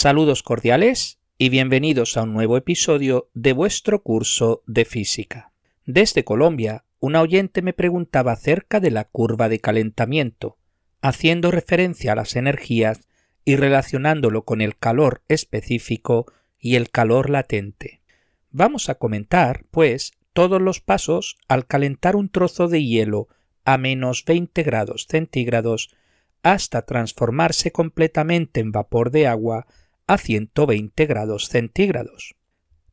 Saludos cordiales y bienvenidos a un nuevo episodio de vuestro curso de física. Desde Colombia, un oyente me preguntaba acerca de la curva de calentamiento, haciendo referencia a las energías y relacionándolo con el calor específico y el calor latente. Vamos a comentar, pues, todos los pasos al calentar un trozo de hielo a menos 20 grados centígrados hasta transformarse completamente en vapor de agua a 120 grados centígrados.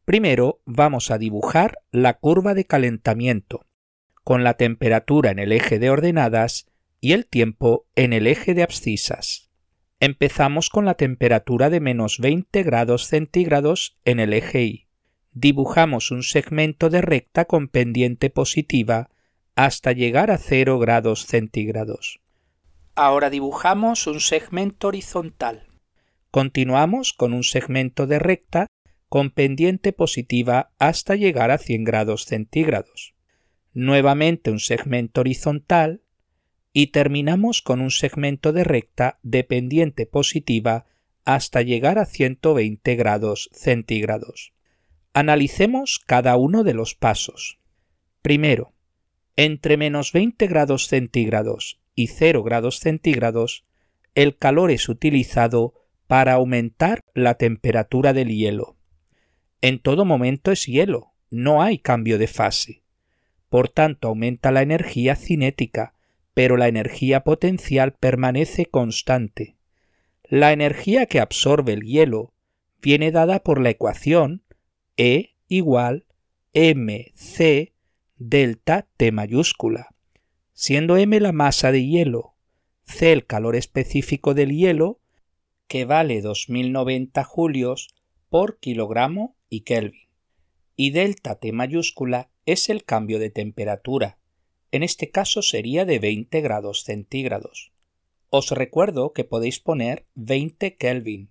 Primero vamos a dibujar la curva de calentamiento, con la temperatura en el eje de ordenadas y el tiempo en el eje de abscisas. Empezamos con la temperatura de menos 20 grados centígrados en el eje Y. Dibujamos un segmento de recta con pendiente positiva hasta llegar a 0 grados centígrados. Ahora dibujamos un segmento horizontal. Continuamos con un segmento de recta con pendiente positiva hasta llegar a 100 grados centígrados. Nuevamente un segmento horizontal y terminamos con un segmento de recta de pendiente positiva hasta llegar a 120 grados centígrados. Analicemos cada uno de los pasos. Primero, entre menos 20 grados centígrados y 0 grados centígrados, el calor es utilizado para aumentar la temperatura del hielo. En todo momento es hielo, no hay cambio de fase. Por tanto, aumenta la energía cinética, pero la energía potencial permanece constante. La energía que absorbe el hielo viene dada por la ecuación E igual mc delta T mayúscula siendo m la masa de hielo, c el calor específico del hielo, que vale 2090 julios por kilogramo y Kelvin, y delta T mayúscula es el cambio de temperatura, en este caso sería de 20 grados centígrados. Os recuerdo que podéis poner 20 Kelvin,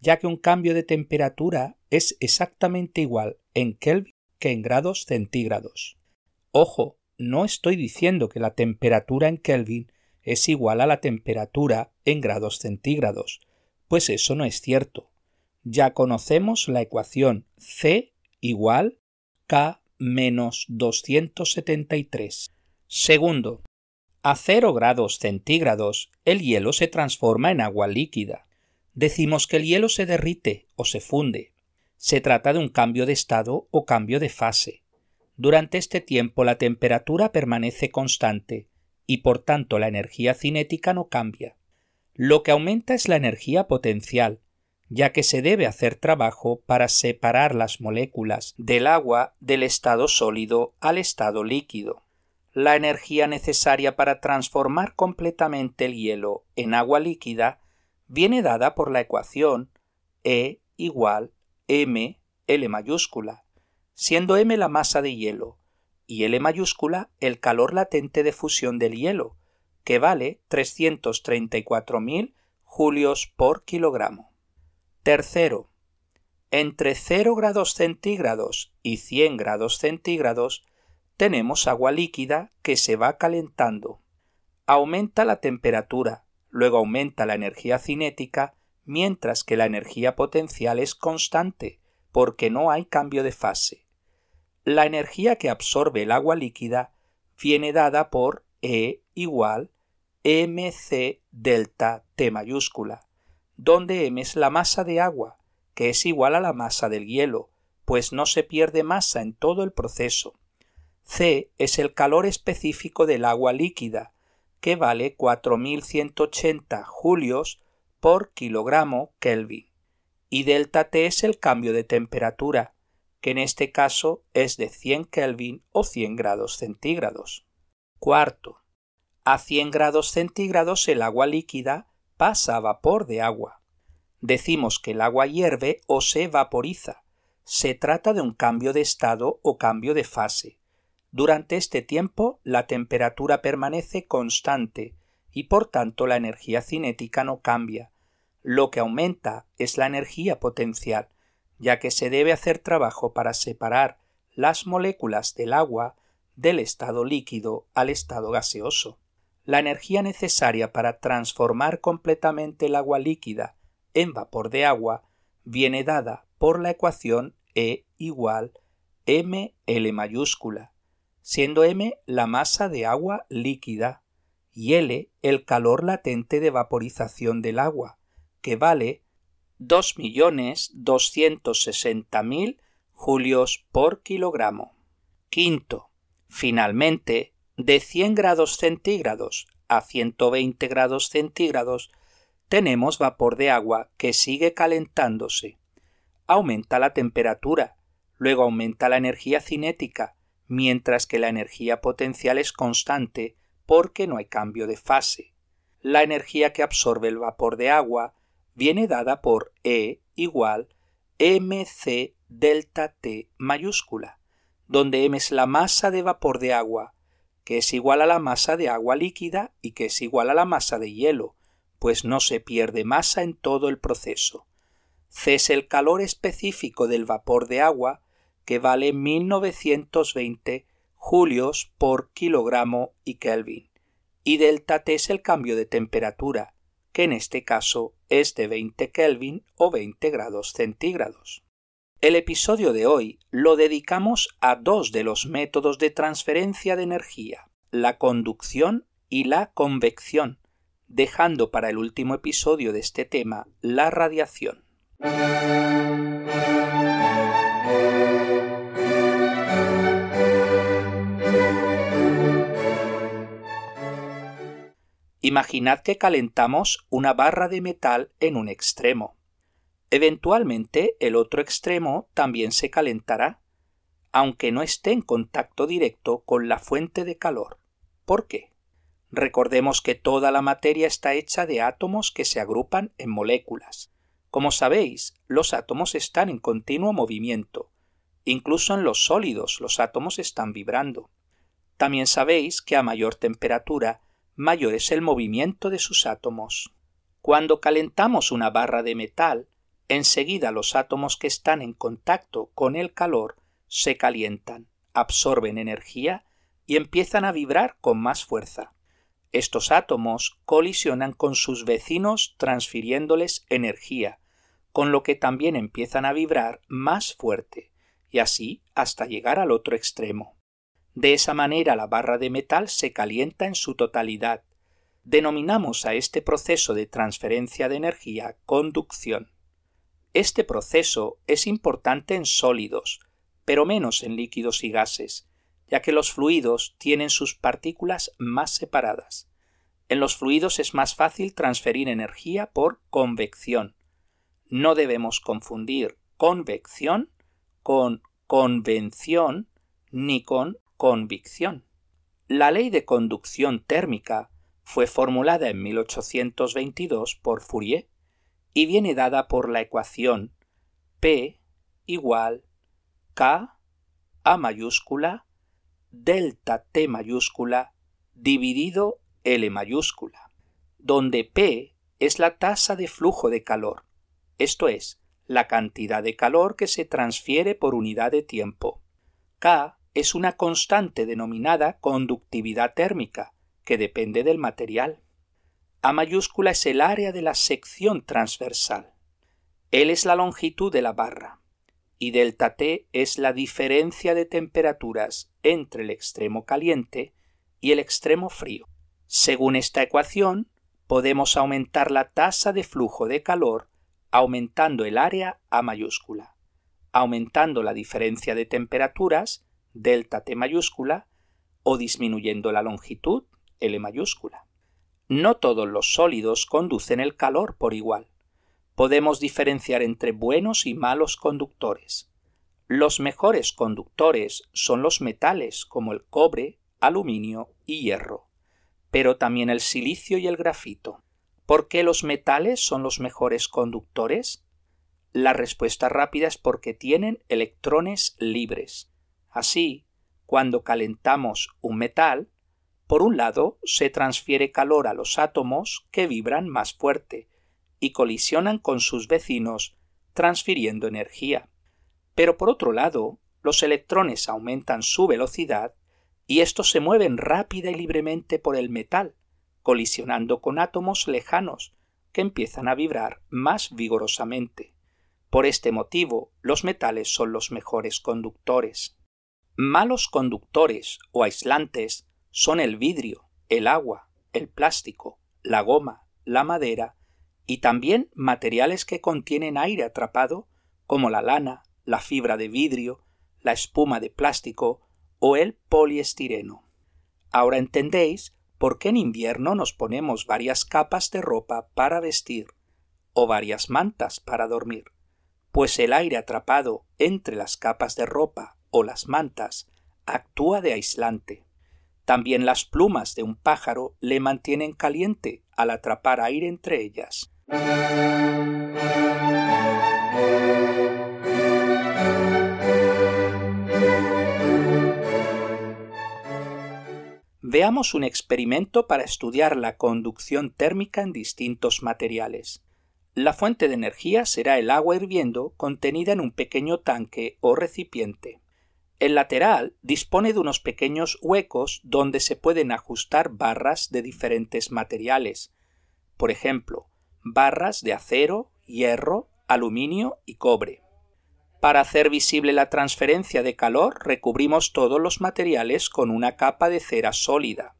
ya que un cambio de temperatura es exactamente igual en Kelvin que en grados centígrados. Ojo, no estoy diciendo que la temperatura en Kelvin es igual a la temperatura en grados centígrados, pues eso no es cierto. Ya conocemos la ecuación C igual K menos 273. Segundo, a 0 grados centígrados el hielo se transforma en agua líquida. Decimos que el hielo se derrite o se funde. Se trata de un cambio de estado o cambio de fase. Durante este tiempo la temperatura permanece constante y por tanto la energía cinética no cambia. Lo que aumenta es la energía potencial, ya que se debe hacer trabajo para separar las moléculas del agua del estado sólido al estado líquido. La energía necesaria para transformar completamente el hielo en agua líquida viene dada por la ecuación E igual m L mayúscula, siendo m la masa de hielo y L mayúscula el calor latente de fusión del hielo, que vale 334.000 julios por kilogramo. Tercero, entre 0 grados centígrados y 100 grados centígrados tenemos agua líquida que se va calentando. Aumenta la temperatura, luego aumenta la energía cinética, mientras que la energía potencial es constante, porque no hay cambio de fase. La energía que absorbe el agua líquida viene dada por E igual mc delta T mayúscula, donde m es la masa de agua, que es igual a la masa del hielo, pues no se pierde masa en todo el proceso. C es el calor específico del agua líquida, que vale 4180 julios por kilogramo Kelvin. Y delta T es el cambio de temperatura, que en este caso es de 100 Kelvin o 100 grados centígrados. Cuarto, a 100 grados centígrados el agua líquida pasa a vapor de agua. Decimos que el agua hierve o se vaporiza. Se trata de un cambio de estado o cambio de fase. Durante este tiempo la temperatura permanece constante y por tanto la energía cinética no cambia. Lo que aumenta es la energía potencial, ya que se debe hacer trabajo para separar las moléculas del agua del estado líquido al estado gaseoso. La energía necesaria para transformar completamente el agua líquida en vapor de agua viene dada por la ecuación E igual ml mayúscula, siendo m la masa de agua líquida y L el calor latente de vaporización del agua, que vale 2.260.000 julios por kilogramo. Quinto, finalmente, de 100 grados centígrados a 120 grados centígrados tenemos vapor de agua que sigue calentándose. Aumenta la temperatura, luego aumenta la energía cinética, mientras que la energía potencial es constante porque no hay cambio de fase. La energía que absorbe el vapor de agua viene dada por E igual mc delta T mayúscula, donde m es la masa de vapor de agua, que es igual a la masa de agua líquida y que es igual a la masa de hielo, pues no se pierde masa en todo el proceso. C es el calor específico del vapor de agua, que vale 1920 julios por kilogramo y Kelvin. Y delta T es el cambio de temperatura, que en este caso es de 20 Kelvin o 20 grados centígrados. El episodio de hoy lo dedicamos a dos de los métodos de transferencia de energía, la conducción y la convección, dejando para el último episodio de este tema la radiación. Imaginad que calentamos una barra de metal en un extremo. Eventualmente el otro extremo también se calentará, aunque no esté en contacto directo con la fuente de calor. ¿Por qué? Recordemos que toda la materia está hecha de átomos que se agrupan en moléculas. Como sabéis, los átomos están en continuo movimiento. Incluso en los sólidos los átomos están vibrando. También sabéis que a mayor temperatura mayor es el movimiento de sus átomos. Cuando calentamos una barra de metal, enseguida los átomos que están en contacto con el calor se calientan, absorben energía y empiezan a vibrar con más fuerza. Estos átomos colisionan con sus vecinos transfiriéndoles energía, con lo que también empiezan a vibrar más fuerte, y así hasta llegar al otro extremo. De esa manera la barra de metal se calienta en su totalidad. Denominamos a este proceso de transferencia de energía conducción. Este proceso es importante en sólidos, pero menos en líquidos y gases, ya que los fluidos tienen sus partículas más separadas. En los fluidos es más fácil transferir energía por convección. No debemos confundir convección con convención ni con convicción. La ley de conducción térmica fue formulada en 1822 por Fourier y viene dada por la ecuación P igual K A mayúscula delta T mayúscula dividido L mayúscula, donde P es la tasa de flujo de calor, esto es, la cantidad de calor que se transfiere por unidad de tiempo. K es una constante denominada conductividad térmica, que depende del material. A mayúscula es el área de la sección transversal. L es la longitud de la barra. Y delta T es la diferencia de temperaturas entre el extremo caliente y el extremo frío. Según esta ecuación, podemos aumentar la tasa de flujo de calor aumentando el área A mayúscula, aumentando la diferencia de temperaturas delta T mayúscula o disminuyendo la longitud L mayúscula. No todos los sólidos conducen el calor por igual. Podemos diferenciar entre buenos y malos conductores. Los mejores conductores son los metales como el cobre, aluminio y hierro, pero también el silicio y el grafito. ¿Por qué los metales son los mejores conductores? La respuesta rápida es porque tienen electrones libres. Así, cuando calentamos un metal, por un lado se transfiere calor a los átomos que vibran más fuerte y colisionan con sus vecinos transfiriendo energía. Pero por otro lado, los electrones aumentan su velocidad y estos se mueven rápida y libremente por el metal, colisionando con átomos lejanos que empiezan a vibrar más vigorosamente. Por este motivo, los metales son los mejores conductores. Malos conductores o aislantes son el vidrio, el agua, el plástico, la goma, la madera y también materiales que contienen aire atrapado como la lana, la fibra de vidrio, la espuma de plástico o el poliestireno. Ahora entendéis por qué en invierno nos ponemos varias capas de ropa para vestir o varias mantas para dormir, pues el aire atrapado entre las capas de ropa o las mantas actúa de aislante. También las plumas de un pájaro le mantienen caliente al atrapar aire entre ellas. Veamos un experimento para estudiar la conducción térmica en distintos materiales. La fuente de energía será el agua hirviendo contenida en un pequeño tanque o recipiente. El lateral dispone de unos pequeños huecos donde se pueden ajustar barras de diferentes materiales, por ejemplo, barras de acero, hierro, aluminio y cobre. Para hacer visible la transferencia de calor recubrimos todos los materiales con una capa de cera sólida.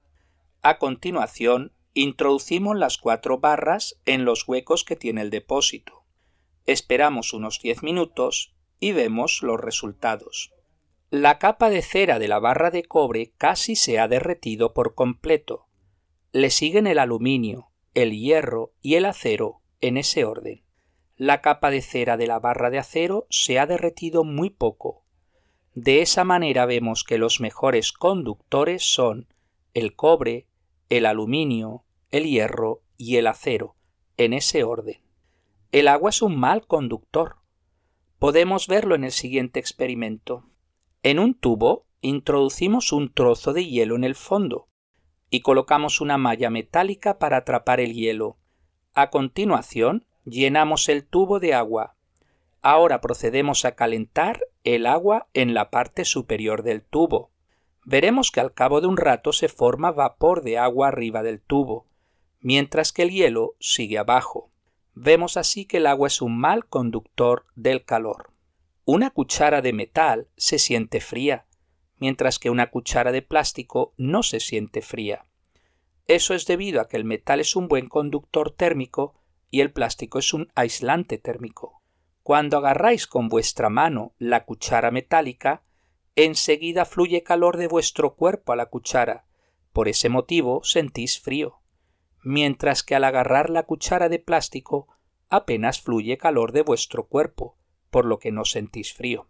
A continuación Introducimos las cuatro barras en los huecos que tiene el depósito. Esperamos unos 10 minutos y vemos los resultados. La capa de cera de la barra de cobre casi se ha derretido por completo. Le siguen el aluminio, el hierro y el acero en ese orden. La capa de cera de la barra de acero se ha derretido muy poco. De esa manera vemos que los mejores conductores son el cobre, el aluminio, el hierro y el acero, en ese orden. El agua es un mal conductor. Podemos verlo en el siguiente experimento. En un tubo introducimos un trozo de hielo en el fondo y colocamos una malla metálica para atrapar el hielo. A continuación, llenamos el tubo de agua. Ahora procedemos a calentar el agua en la parte superior del tubo veremos que al cabo de un rato se forma vapor de agua arriba del tubo, mientras que el hielo sigue abajo. Vemos así que el agua es un mal conductor del calor. Una cuchara de metal se siente fría, mientras que una cuchara de plástico no se siente fría. Eso es debido a que el metal es un buen conductor térmico y el plástico es un aislante térmico. Cuando agarráis con vuestra mano la cuchara metálica, enseguida fluye calor de vuestro cuerpo a la cuchara, por ese motivo sentís frío, mientras que al agarrar la cuchara de plástico apenas fluye calor de vuestro cuerpo, por lo que no sentís frío.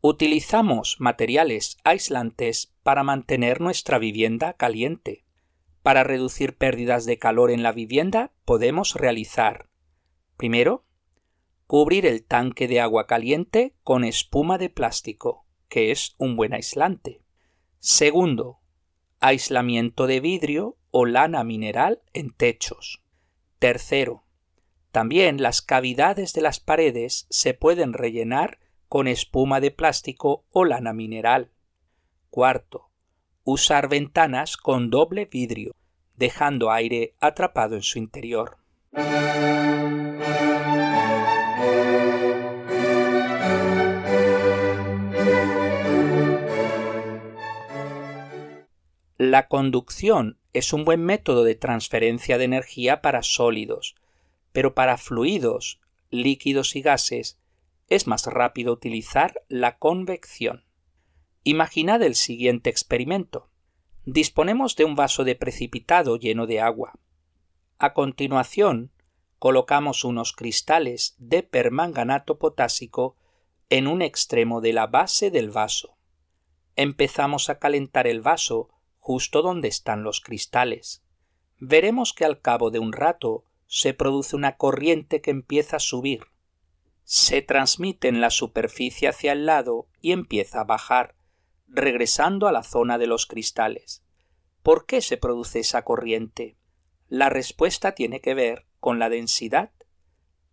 Utilizamos materiales aislantes para mantener nuestra vivienda caliente. Para reducir pérdidas de calor en la vivienda podemos realizar primero, cubrir el tanque de agua caliente con espuma de plástico que es un buen aislante. Segundo, aislamiento de vidrio o lana mineral en techos. Tercero, también las cavidades de las paredes se pueden rellenar con espuma de plástico o lana mineral. Cuarto, usar ventanas con doble vidrio, dejando aire atrapado en su interior. La conducción es un buen método de transferencia de energía para sólidos, pero para fluidos, líquidos y gases es más rápido utilizar la convección. Imaginad el siguiente experimento. Disponemos de un vaso de precipitado lleno de agua. A continuación, colocamos unos cristales de permanganato potásico en un extremo de la base del vaso. Empezamos a calentar el vaso justo donde están los cristales. Veremos que al cabo de un rato se produce una corriente que empieza a subir. Se transmite en la superficie hacia el lado y empieza a bajar, regresando a la zona de los cristales. ¿Por qué se produce esa corriente? La respuesta tiene que ver con la densidad.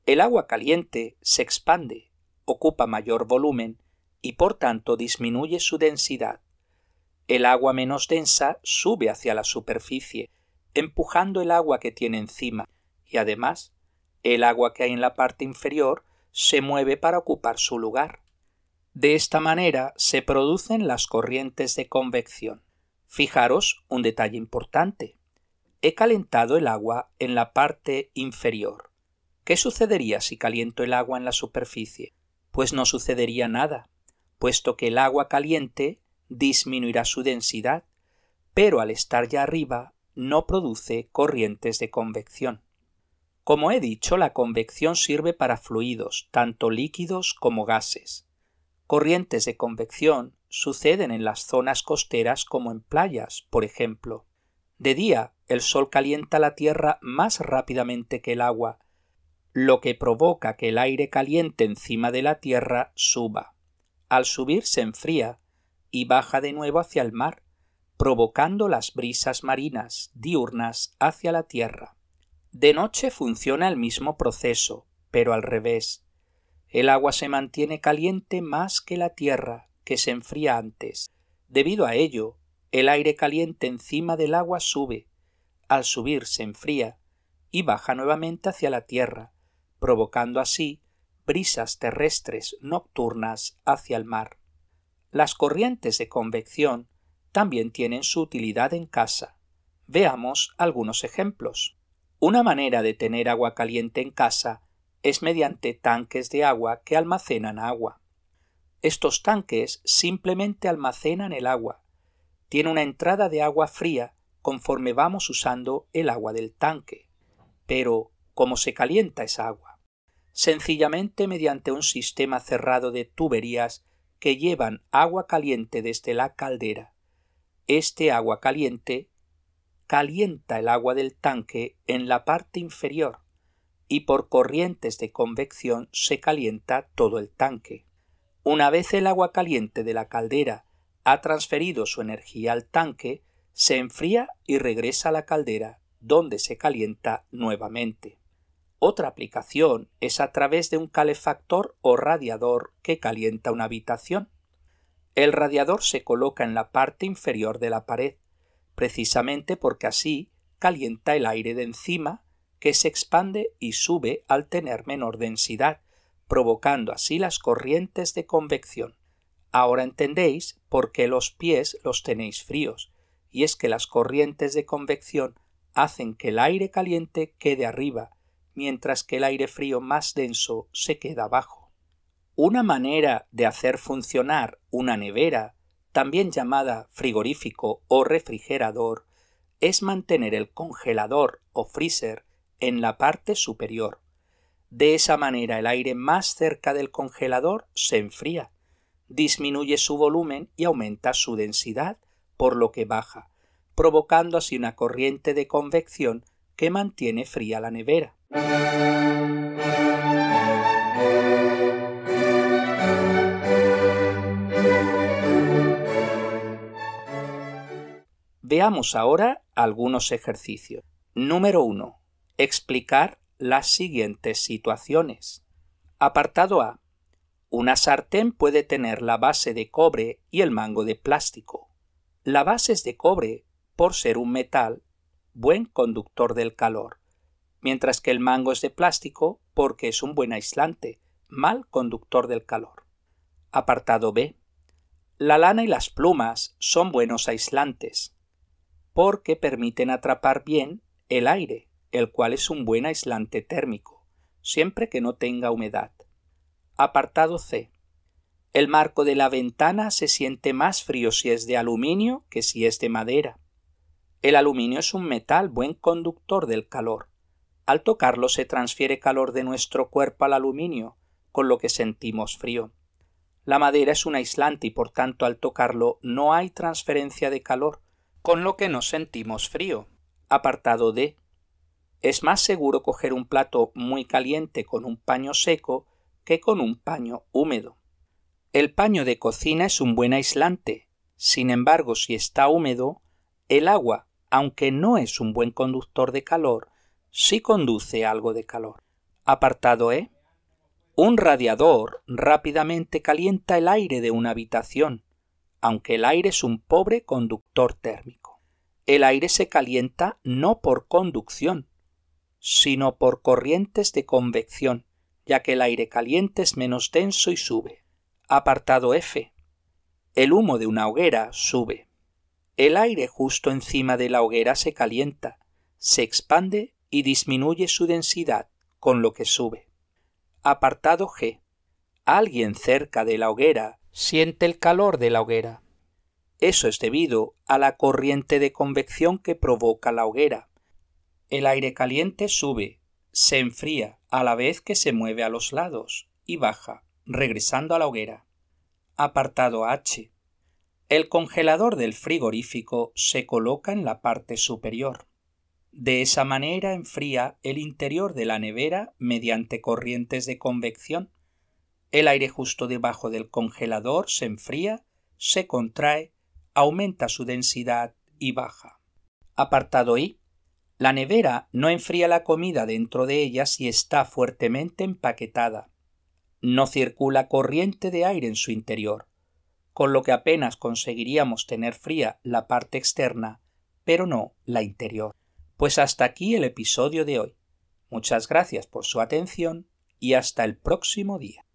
El agua caliente se expande, ocupa mayor volumen y por tanto disminuye su densidad el agua menos densa sube hacia la superficie, empujando el agua que tiene encima, y además el agua que hay en la parte inferior se mueve para ocupar su lugar. De esta manera se producen las corrientes de convección. Fijaros un detalle importante. He calentado el agua en la parte inferior. ¿Qué sucedería si caliento el agua en la superficie? Pues no sucedería nada, puesto que el agua caliente disminuirá su densidad, pero al estar ya arriba no produce corrientes de convección. Como he dicho, la convección sirve para fluidos, tanto líquidos como gases. Corrientes de convección suceden en las zonas costeras como en playas, por ejemplo. De día, el sol calienta la tierra más rápidamente que el agua, lo que provoca que el aire caliente encima de la tierra suba. Al subir se enfría y baja de nuevo hacia el mar, provocando las brisas marinas diurnas hacia la tierra. De noche funciona el mismo proceso, pero al revés. El agua se mantiene caliente más que la tierra, que se enfría antes. Debido a ello, el aire caliente encima del agua sube, al subir se enfría y baja nuevamente hacia la tierra, provocando así brisas terrestres nocturnas hacia el mar. Las corrientes de convección también tienen su utilidad en casa. Veamos algunos ejemplos. Una manera de tener agua caliente en casa es mediante tanques de agua que almacenan agua. Estos tanques simplemente almacenan el agua. Tiene una entrada de agua fría conforme vamos usando el agua del tanque. Pero, ¿cómo se calienta esa agua? Sencillamente mediante un sistema cerrado de tuberías que llevan agua caliente desde la caldera. Este agua caliente calienta el agua del tanque en la parte inferior y por corrientes de convección se calienta todo el tanque. Una vez el agua caliente de la caldera ha transferido su energía al tanque, se enfría y regresa a la caldera, donde se calienta nuevamente. Otra aplicación es a través de un calefactor o radiador que calienta una habitación. El radiador se coloca en la parte inferior de la pared precisamente porque así calienta el aire de encima que se expande y sube al tener menor densidad, provocando así las corrientes de convección. Ahora entendéis por qué los pies los tenéis fríos, y es que las corrientes de convección hacen que el aire caliente quede arriba, mientras que el aire frío más denso se queda abajo. Una manera de hacer funcionar una nevera también llamada frigorífico o refrigerador, es mantener el congelador o freezer en la parte superior. De esa manera el aire más cerca del congelador se enfría, disminuye su volumen y aumenta su densidad, por lo que baja, provocando así una corriente de convección que mantiene fría la nevera. Veamos ahora algunos ejercicios. Número 1. Explicar las siguientes situaciones. Apartado A. Una sartén puede tener la base de cobre y el mango de plástico. La base es de cobre por ser un metal, buen conductor del calor, mientras que el mango es de plástico porque es un buen aislante, mal conductor del calor. Apartado B. La lana y las plumas son buenos aislantes, porque permiten atrapar bien el aire, el cual es un buen aislante térmico, siempre que no tenga humedad. Apartado C. El marco de la ventana se siente más frío si es de aluminio que si es de madera. El aluminio es un metal buen conductor del calor. Al tocarlo se transfiere calor de nuestro cuerpo al aluminio, con lo que sentimos frío. La madera es un aislante y por tanto al tocarlo no hay transferencia de calor, con lo que nos sentimos frío. Apartado D. Es más seguro coger un plato muy caliente con un paño seco que con un paño húmedo. El paño de cocina es un buen aislante. Sin embargo, si está húmedo, el agua, aunque no es un buen conductor de calor, sí conduce algo de calor. Apartado E. Un radiador rápidamente calienta el aire de una habitación, aunque el aire es un pobre conductor térmico. El aire se calienta no por conducción, sino por corrientes de convección, ya que el aire caliente es menos denso y sube. Apartado F. El humo de una hoguera sube. El aire justo encima de la hoguera se calienta, se expande y disminuye su densidad, con lo que sube. Apartado G. Alguien cerca de la hoguera siente el calor de la hoguera. Eso es debido a la corriente de convección que provoca la hoguera. El aire caliente sube, se enfría a la vez que se mueve a los lados y baja, regresando a la hoguera. Apartado H. El congelador del frigorífico se coloca en la parte superior. De esa manera enfría el interior de la nevera mediante corrientes de convección. El aire justo debajo del congelador se enfría, se contrae, aumenta su densidad y baja. Apartado I. La nevera no enfría la comida dentro de ella si está fuertemente empaquetada. No circula corriente de aire en su interior con lo que apenas conseguiríamos tener fría la parte externa, pero no la interior. Pues hasta aquí el episodio de hoy. Muchas gracias por su atención y hasta el próximo día.